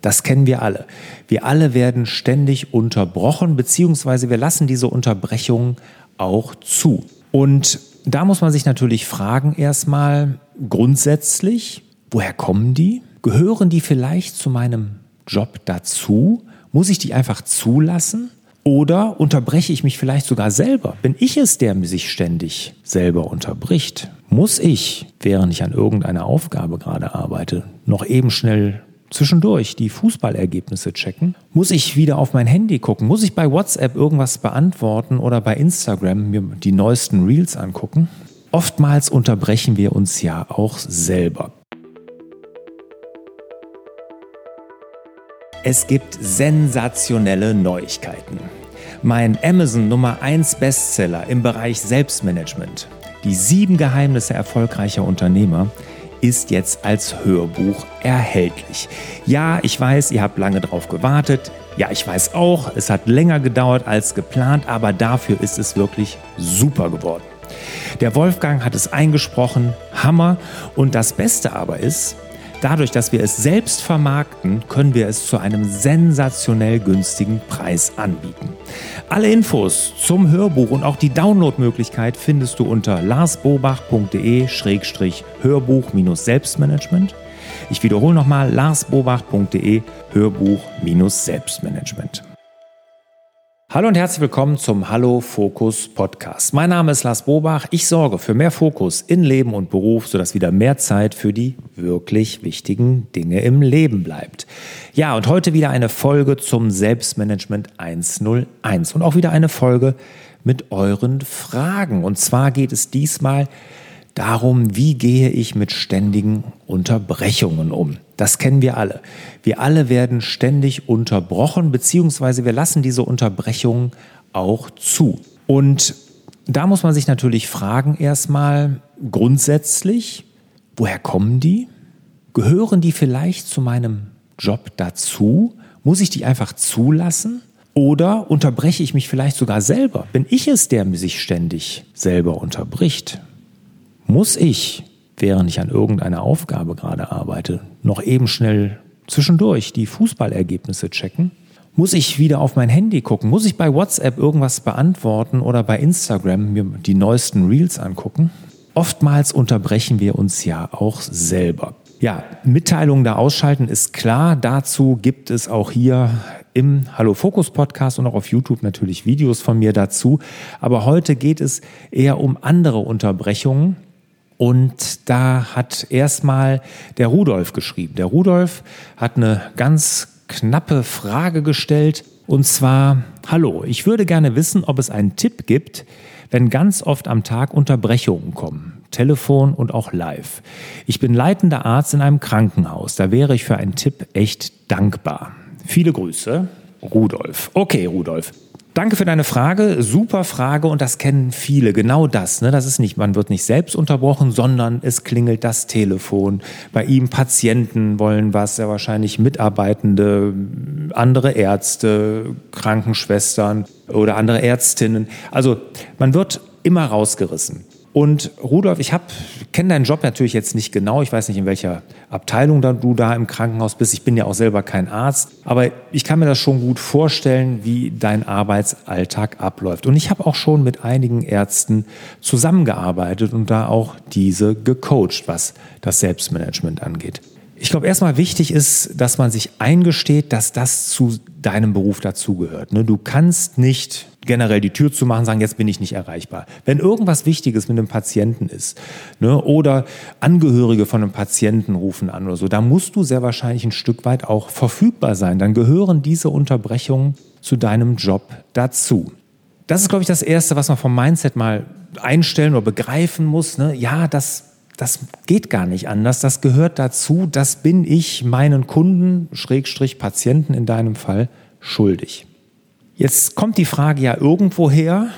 Das kennen wir alle. Wir alle werden ständig unterbrochen, beziehungsweise wir lassen diese Unterbrechung auch zu. Und da muss man sich natürlich fragen, erstmal grundsätzlich, woher kommen die? Gehören die vielleicht zu meinem Job dazu? Muss ich die einfach zulassen? Oder unterbreche ich mich vielleicht sogar selber? Bin ich es, der sich ständig selber unterbricht? Muss ich, während ich an irgendeiner Aufgabe gerade arbeite, noch eben schnell zwischendurch die Fußballergebnisse checken? Muss ich wieder auf mein Handy gucken? Muss ich bei WhatsApp irgendwas beantworten oder bei Instagram mir die neuesten Reels angucken? Oftmals unterbrechen wir uns ja auch selber. Es gibt sensationelle Neuigkeiten. Mein Amazon Nummer 1 Bestseller im Bereich Selbstmanagement, die sieben Geheimnisse erfolgreicher Unternehmer, ist jetzt als Hörbuch erhältlich. Ja, ich weiß, ihr habt lange drauf gewartet. Ja, ich weiß auch, es hat länger gedauert als geplant, aber dafür ist es wirklich super geworden. Der Wolfgang hat es eingesprochen, Hammer. Und das Beste aber ist, Dadurch, dass wir es selbst vermarkten, können wir es zu einem sensationell günstigen Preis anbieten. Alle Infos zum Hörbuch und auch die Downloadmöglichkeit findest du unter larsbobach.de-hörbuch-selbstmanagement. Ich wiederhole nochmal larsbobach.de Hörbuch-Selbstmanagement. Hallo und herzlich willkommen zum Hallo Fokus Podcast. Mein Name ist Lars Bobach. Ich sorge für mehr Fokus in Leben und Beruf, sodass wieder mehr Zeit für die wirklich wichtigen Dinge im Leben bleibt. Ja, und heute wieder eine Folge zum Selbstmanagement 101 und auch wieder eine Folge mit euren Fragen. Und zwar geht es diesmal darum, wie gehe ich mit ständigen Unterbrechungen um. Das kennen wir alle. Wir alle werden ständig unterbrochen, beziehungsweise wir lassen diese Unterbrechungen auch zu. Und da muss man sich natürlich fragen, erstmal grundsätzlich, woher kommen die? Gehören die vielleicht zu meinem Job dazu? Muss ich die einfach zulassen? Oder unterbreche ich mich vielleicht sogar selber? Bin ich es, der sich ständig selber unterbricht? Muss ich während ich an irgendeiner Aufgabe gerade arbeite, noch eben schnell zwischendurch die Fußballergebnisse checken? Muss ich wieder auf mein Handy gucken? Muss ich bei WhatsApp irgendwas beantworten oder bei Instagram mir die neuesten Reels angucken? Oftmals unterbrechen wir uns ja auch selber. Ja, Mitteilungen da ausschalten ist klar. Dazu gibt es auch hier im Hallo Fokus Podcast und auch auf YouTube natürlich Videos von mir dazu. Aber heute geht es eher um andere Unterbrechungen, und da hat erstmal der Rudolf geschrieben. Der Rudolf hat eine ganz knappe Frage gestellt. Und zwar, hallo, ich würde gerne wissen, ob es einen Tipp gibt, wenn ganz oft am Tag Unterbrechungen kommen. Telefon und auch live. Ich bin leitender Arzt in einem Krankenhaus. Da wäre ich für einen Tipp echt dankbar. Viele Grüße, Rudolf. Okay, Rudolf. Danke für deine Frage. Super Frage und das kennen viele. Genau das. Ne? Das ist nicht, man wird nicht selbst unterbrochen, sondern es klingelt das Telefon. Bei ihm Patienten wollen was, sehr wahrscheinlich Mitarbeitende, andere Ärzte, Krankenschwestern oder andere Ärztinnen. Also man wird immer rausgerissen. Und Rudolf, ich kenne deinen Job natürlich jetzt nicht genau. Ich weiß nicht, in welcher Abteilung du da im Krankenhaus bist. Ich bin ja auch selber kein Arzt. Aber ich kann mir das schon gut vorstellen, wie dein Arbeitsalltag abläuft. Und ich habe auch schon mit einigen Ärzten zusammengearbeitet und da auch diese gecoacht, was das Selbstmanagement angeht. Ich glaube, erstmal wichtig ist, dass man sich eingesteht, dass das zu deinem Beruf dazugehört. Ne? Du kannst nicht generell die Tür zu machen, sagen, jetzt bin ich nicht erreichbar. Wenn irgendwas Wichtiges mit einem Patienten ist ne, oder Angehörige von einem Patienten rufen an oder so, da musst du sehr wahrscheinlich ein Stück weit auch verfügbar sein. Dann gehören diese Unterbrechungen zu deinem Job dazu. Das ist, glaube ich, das Erste, was man vom Mindset mal einstellen oder begreifen muss. Ne? Ja, das das geht gar nicht anders. Das gehört dazu. Das bin ich meinen Kunden, Schrägstrich Patienten in deinem Fall, schuldig. Jetzt kommt die Frage ja irgendwo her,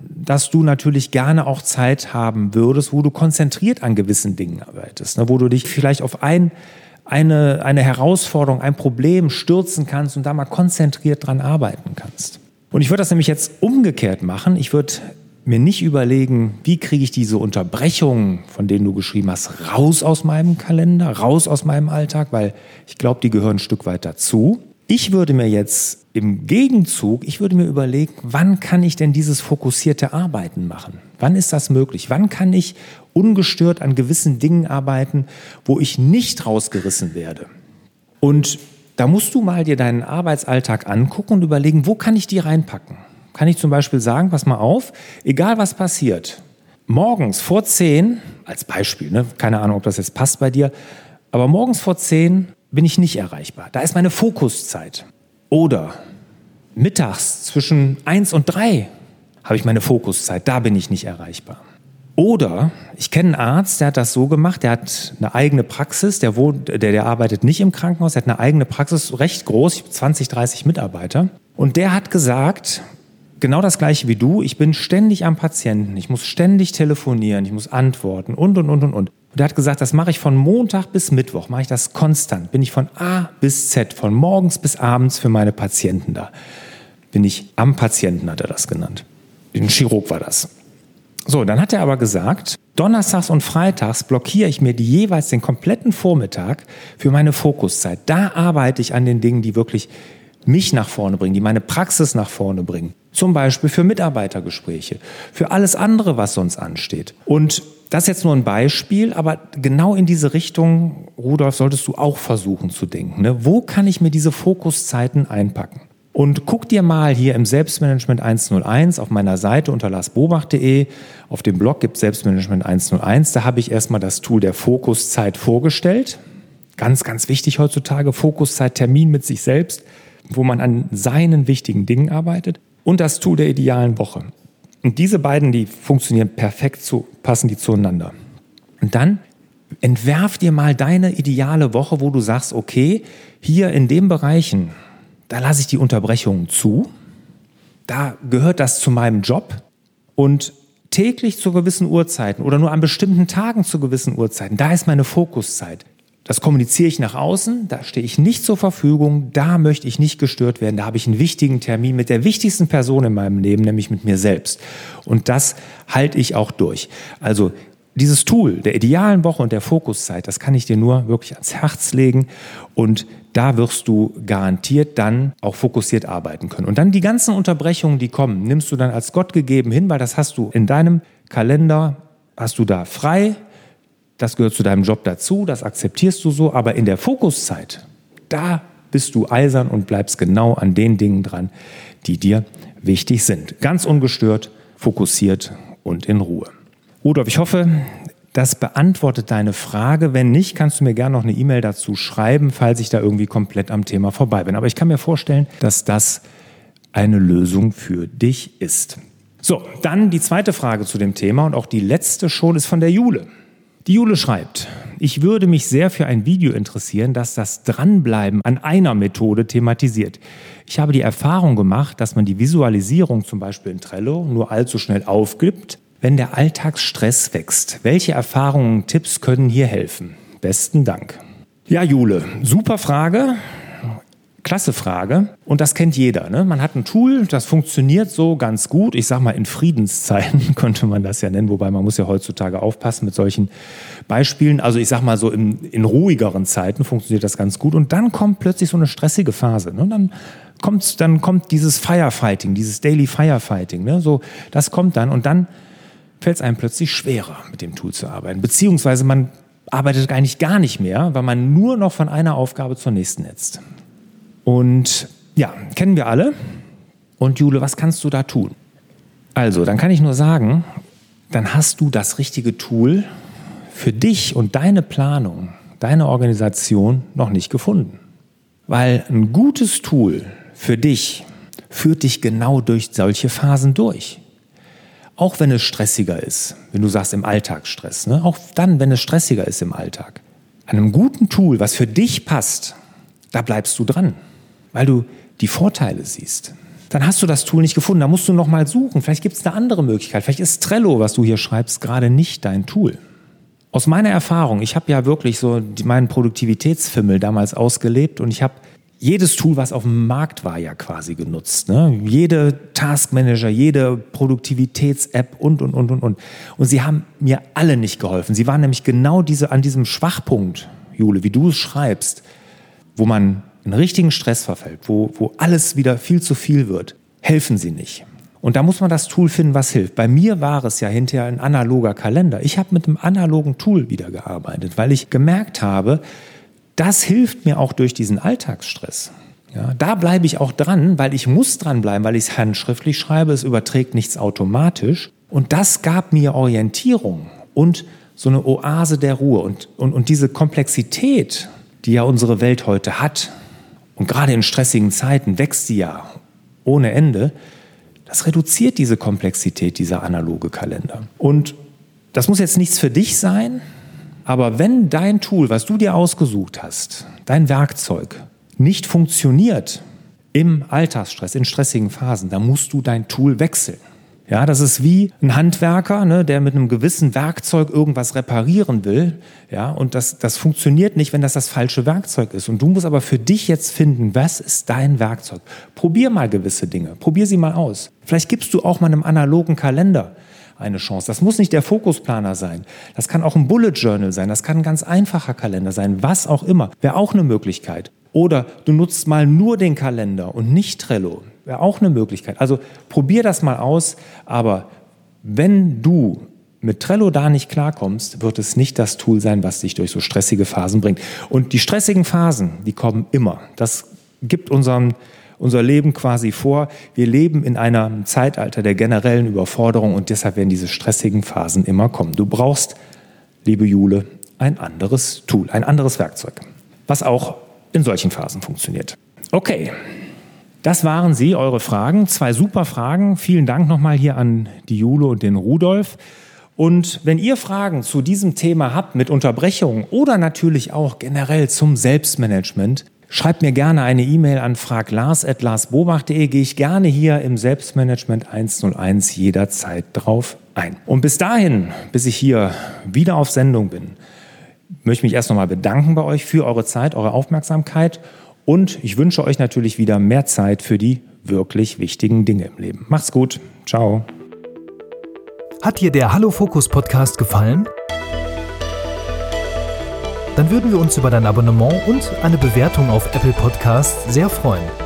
dass du natürlich gerne auch Zeit haben würdest, wo du konzentriert an gewissen Dingen arbeitest, ne? wo du dich vielleicht auf ein, eine, eine Herausforderung, ein Problem stürzen kannst und da mal konzentriert dran arbeiten kannst. Und ich würde das nämlich jetzt umgekehrt machen. Ich würde mir nicht überlegen, wie kriege ich diese Unterbrechungen, von denen du geschrieben hast, raus aus meinem Kalender, raus aus meinem Alltag, weil ich glaube, die gehören ein Stück weit dazu. Ich würde mir jetzt im Gegenzug, ich würde mir überlegen, wann kann ich denn dieses fokussierte Arbeiten machen? Wann ist das möglich? Wann kann ich ungestört an gewissen Dingen arbeiten, wo ich nicht rausgerissen werde? Und da musst du mal dir deinen Arbeitsalltag angucken und überlegen, wo kann ich die reinpacken? Kann ich zum Beispiel sagen, pass mal auf, egal was passiert, morgens vor 10, als Beispiel, ne, keine Ahnung, ob das jetzt passt bei dir, aber morgens vor 10 bin ich nicht erreichbar. Da ist meine Fokuszeit. Oder mittags zwischen 1 und 3 habe ich meine Fokuszeit, da bin ich nicht erreichbar. Oder ich kenne einen Arzt, der hat das so gemacht, der hat eine eigene Praxis, der, wohnt, der, der arbeitet nicht im Krankenhaus, der hat eine eigene Praxis, recht groß, 20, 30 Mitarbeiter. Und der hat gesagt, genau das gleiche wie du, ich bin ständig am Patienten, ich muss ständig telefonieren, ich muss antworten und, und, und, und, und. Und er hat gesagt, das mache ich von Montag bis Mittwoch, mache ich das konstant. Bin ich von A bis Z, von morgens bis abends für meine Patienten da. Bin ich am Patienten, hat er das genannt. Ein Chirurg war das. So, dann hat er aber gesagt, donnerstags und freitags blockiere ich mir die jeweils den kompletten Vormittag für meine Fokuszeit. Da arbeite ich an den Dingen, die wirklich mich nach vorne bringen, die meine Praxis nach vorne bringen. Zum Beispiel für Mitarbeitergespräche, für alles andere, was sonst ansteht. Und das ist jetzt nur ein Beispiel, aber genau in diese Richtung, Rudolf, solltest du auch versuchen zu denken. Ne? Wo kann ich mir diese Fokuszeiten einpacken? Und guck dir mal hier im Selbstmanagement 101 auf meiner Seite unter larsbobach.de. Auf dem Blog gibt Selbstmanagement 101. Da habe ich erstmal das Tool der Fokuszeit vorgestellt. Ganz, ganz wichtig heutzutage, Fokuszeit, Termin mit sich selbst, wo man an seinen wichtigen Dingen arbeitet. Und das Tool der idealen Woche. Und diese beiden, die funktionieren perfekt zu, passen die zueinander. Und dann entwerf dir mal deine ideale Woche, wo du sagst, okay, hier in den Bereichen, da lasse ich die Unterbrechungen zu, da gehört das zu meinem Job und täglich zu gewissen Uhrzeiten oder nur an bestimmten Tagen zu gewissen Uhrzeiten, da ist meine Fokuszeit. Das kommuniziere ich nach außen, da stehe ich nicht zur Verfügung, da möchte ich nicht gestört werden, da habe ich einen wichtigen Termin mit der wichtigsten Person in meinem Leben, nämlich mit mir selbst. Und das halte ich auch durch. Also dieses Tool der idealen Woche und der Fokuszeit, das kann ich dir nur wirklich ans Herz legen und da wirst du garantiert dann auch fokussiert arbeiten können. Und dann die ganzen Unterbrechungen, die kommen, nimmst du dann als Gott gegeben hin, weil das hast du in deinem Kalender, hast du da frei, das gehört zu deinem Job dazu, das akzeptierst du so, aber in der Fokuszeit, da bist du eisern und bleibst genau an den Dingen dran, die dir wichtig sind. Ganz ungestört, fokussiert und in Ruhe. Rudolf, ich hoffe, das beantwortet deine Frage. Wenn nicht, kannst du mir gerne noch eine E-Mail dazu schreiben, falls ich da irgendwie komplett am Thema vorbei bin. Aber ich kann mir vorstellen, dass das eine Lösung für dich ist. So, dann die zweite Frage zu dem Thema und auch die letzte schon ist von der Jule. Die Jule schreibt, ich würde mich sehr für ein Video interessieren, das das Dranbleiben an einer Methode thematisiert. Ich habe die Erfahrung gemacht, dass man die Visualisierung zum Beispiel in Trello nur allzu schnell aufgibt wenn der Alltagsstress wächst. Welche Erfahrungen, Tipps können hier helfen? Besten Dank. Ja, Jule, super Frage. Klasse Frage. Und das kennt jeder. Ne? Man hat ein Tool, das funktioniert so ganz gut. Ich sag mal, in Friedenszeiten könnte man das ja nennen, wobei man muss ja heutzutage aufpassen mit solchen Beispielen. Also ich sag mal so, in, in ruhigeren Zeiten funktioniert das ganz gut. Und dann kommt plötzlich so eine stressige Phase. Ne? Dann kommt, dann kommt dieses Firefighting, dieses Daily Firefighting. Ne? So, das kommt dann. Und dann fällt es einem plötzlich schwerer, mit dem Tool zu arbeiten. Beziehungsweise man arbeitet eigentlich gar nicht mehr, weil man nur noch von einer Aufgabe zur nächsten netzt. Und ja, kennen wir alle. Und Jule, was kannst du da tun? Also, dann kann ich nur sagen, dann hast du das richtige Tool für dich und deine Planung, deine Organisation noch nicht gefunden. Weil ein gutes Tool für dich führt dich genau durch solche Phasen durch. Auch wenn es stressiger ist, wenn du sagst im Alltagsstress, ne? auch dann, wenn es stressiger ist im Alltag. An einem guten Tool, was für dich passt, da bleibst du dran, weil du die Vorteile siehst. Dann hast du das Tool nicht gefunden, da musst du noch mal suchen. Vielleicht gibt es eine andere Möglichkeit. Vielleicht ist Trello, was du hier schreibst, gerade nicht dein Tool. Aus meiner Erfahrung, ich habe ja wirklich so meinen Produktivitätsfimmel damals ausgelebt und ich habe jedes Tool, was auf dem Markt war, ja quasi genutzt. Ne? Jede Taskmanager, jede Produktivitäts-App und, und, und, und, und. Und sie haben mir alle nicht geholfen. Sie waren nämlich genau diese, an diesem Schwachpunkt, Jule, wie du es schreibst, wo man in richtigen Stress verfällt, wo, wo alles wieder viel zu viel wird, helfen sie nicht. Und da muss man das Tool finden, was hilft. Bei mir war es ja hinterher ein analoger Kalender. Ich habe mit einem analogen Tool wieder gearbeitet, weil ich gemerkt habe, das hilft mir auch durch diesen Alltagsstress. Ja, da bleibe ich auch dran, weil ich muss dranbleiben, weil ich es handschriftlich schreibe, es überträgt nichts automatisch. Und das gab mir Orientierung und so eine Oase der Ruhe. Und, und, und diese Komplexität, die ja unsere Welt heute hat, und gerade in stressigen Zeiten wächst sie ja ohne Ende, das reduziert diese Komplexität, dieser analoge Kalender. Und das muss jetzt nichts für dich sein, aber wenn dein Tool, was du dir ausgesucht hast, dein Werkzeug, nicht funktioniert im Alltagsstress, in stressigen Phasen, dann musst du dein Tool wechseln. Ja, das ist wie ein Handwerker, ne, der mit einem gewissen Werkzeug irgendwas reparieren will. Ja, und das, das funktioniert nicht, wenn das das falsche Werkzeug ist. Und du musst aber für dich jetzt finden, was ist dein Werkzeug? Probier mal gewisse Dinge. Probier sie mal aus. Vielleicht gibst du auch mal einem analogen Kalender eine Chance. Das muss nicht der Fokusplaner sein. Das kann auch ein Bullet Journal sein. Das kann ein ganz einfacher Kalender sein. Was auch immer. Wäre auch eine Möglichkeit. Oder du nutzt mal nur den Kalender und nicht Trello. Wäre auch eine Möglichkeit. Also probier das mal aus. Aber wenn du mit Trello da nicht klarkommst, wird es nicht das Tool sein, was dich durch so stressige Phasen bringt. Und die stressigen Phasen, die kommen immer. Das gibt unserem unser Leben quasi vor. Wir leben in einem Zeitalter der generellen Überforderung und deshalb werden diese stressigen Phasen immer kommen. Du brauchst, liebe Jule, ein anderes Tool, ein anderes Werkzeug, was auch in solchen Phasen funktioniert. Okay, das waren sie, eure Fragen. Zwei super Fragen. Vielen Dank nochmal hier an die Jule und den Rudolf. Und wenn ihr Fragen zu diesem Thema habt mit Unterbrechungen oder natürlich auch generell zum Selbstmanagement, Schreibt mir gerne eine E-Mail an fraglars.larsbobach.de, gehe ich gerne hier im Selbstmanagement 101 jederzeit drauf ein. Und bis dahin, bis ich hier wieder auf Sendung bin, möchte ich mich erst nochmal bedanken bei euch für eure Zeit, eure Aufmerksamkeit und ich wünsche euch natürlich wieder mehr Zeit für die wirklich wichtigen Dinge im Leben. Macht's gut. Ciao. Hat dir der Hallo Fokus Podcast gefallen? dann würden wir uns über dein Abonnement und eine Bewertung auf Apple Podcasts sehr freuen.